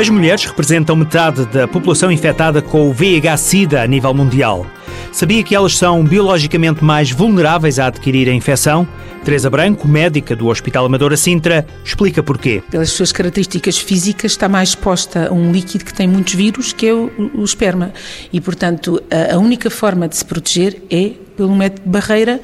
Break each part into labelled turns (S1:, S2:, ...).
S1: As mulheres representam metade da população infectada com o VIH-Sida a nível mundial. Sabia que elas são biologicamente mais vulneráveis a adquirir a infecção? Teresa Branco, médica do Hospital Amadora Sintra, explica porquê.
S2: Pelas suas características físicas, está mais exposta a um líquido que tem muitos vírus, que é o, o esperma. E, portanto, a, a única forma de se proteger é pelo método de barreira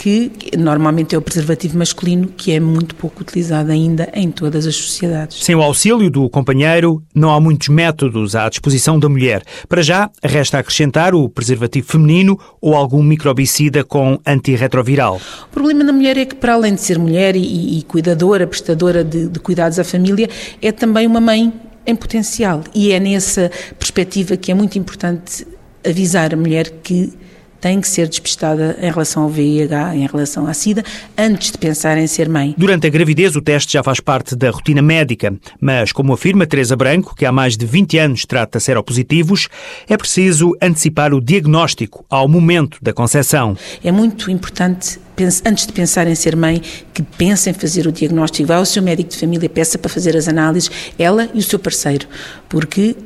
S2: que normalmente é o preservativo masculino, que é muito pouco utilizado ainda em todas as sociedades.
S1: Sem o auxílio do companheiro, não há muitos métodos à disposição da mulher. Para já, resta acrescentar o preservativo feminino ou algum microbicida com antirretroviral.
S2: O problema da mulher é que, para além de ser mulher e, e cuidadora, prestadora de, de cuidados à família, é também uma mãe em potencial. E é nessa perspectiva que é muito importante avisar a mulher que tem que ser despistada em relação ao VIH, em relação à SIDA, antes de pensar em ser mãe.
S1: Durante a gravidez, o teste já faz parte da rotina médica, mas, como afirma Teresa Branco, que há mais de 20 anos trata seropositivos, é preciso antecipar o diagnóstico ao momento da concepção.
S2: É muito importante antes de pensar em ser mãe, que pense em fazer o diagnóstico, vá ao seu médico de família, peça para fazer as análises, ela e o seu parceiro, porque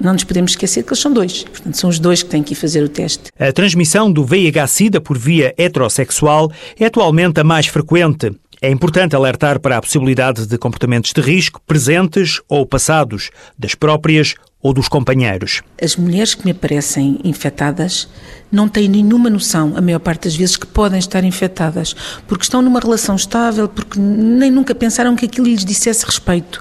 S2: não nos podemos esquecer que eles são dois. Portanto, são os dois que têm que ir fazer o teste.
S1: A transmissão do VIH-Sida por via heterossexual é atualmente a mais frequente. É importante alertar para a possibilidade de comportamentos de risco presentes ou passados, das próprias ou dos companheiros.
S2: As mulheres que me aparecem infectadas não têm nenhuma noção, a maior parte das vezes, que podem estar infectadas, porque estão numa relação estável, porque nem nunca pensaram que aquilo lhes dissesse respeito.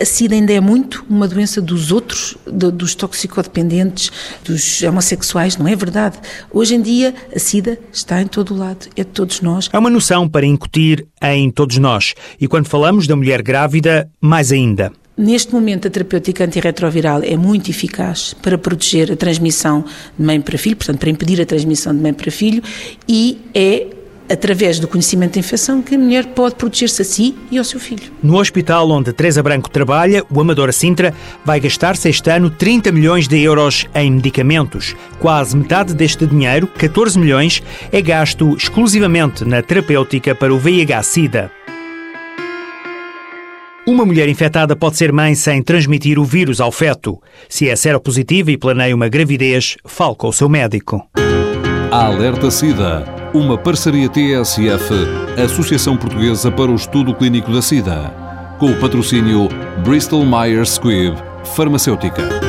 S2: A SIDA ainda é muito uma doença dos outros, dos toxicodependentes, dos homossexuais, não é verdade? Hoje em dia, a SIDA está em todo o lado, é de todos nós.
S1: É uma noção para incutir em todos nós. E quando falamos da mulher grávida, mais ainda.
S2: Neste momento, a terapêutica antirretroviral é muito eficaz para proteger a transmissão de mãe para filho, portanto, para impedir a transmissão de mãe para filho, e é através do conhecimento da infecção, que a mulher pode proteger-se a si e ao seu filho.
S1: No hospital onde Teresa Branco trabalha, o Amadora Sintra vai gastar-se este ano 30 milhões de euros em medicamentos. Quase metade deste dinheiro, 14 milhões, é gasto exclusivamente na terapêutica para o VIH-Sida. Uma mulher infectada pode ser mãe sem transmitir o vírus ao feto. Se é seropositiva e planeia uma gravidez, fale com o seu médico.
S3: Alerta SIDA uma parceria TSF, Associação Portuguesa para o Estudo Clínico da SIDA, com o patrocínio Bristol Myers Squibb Farmacêutica.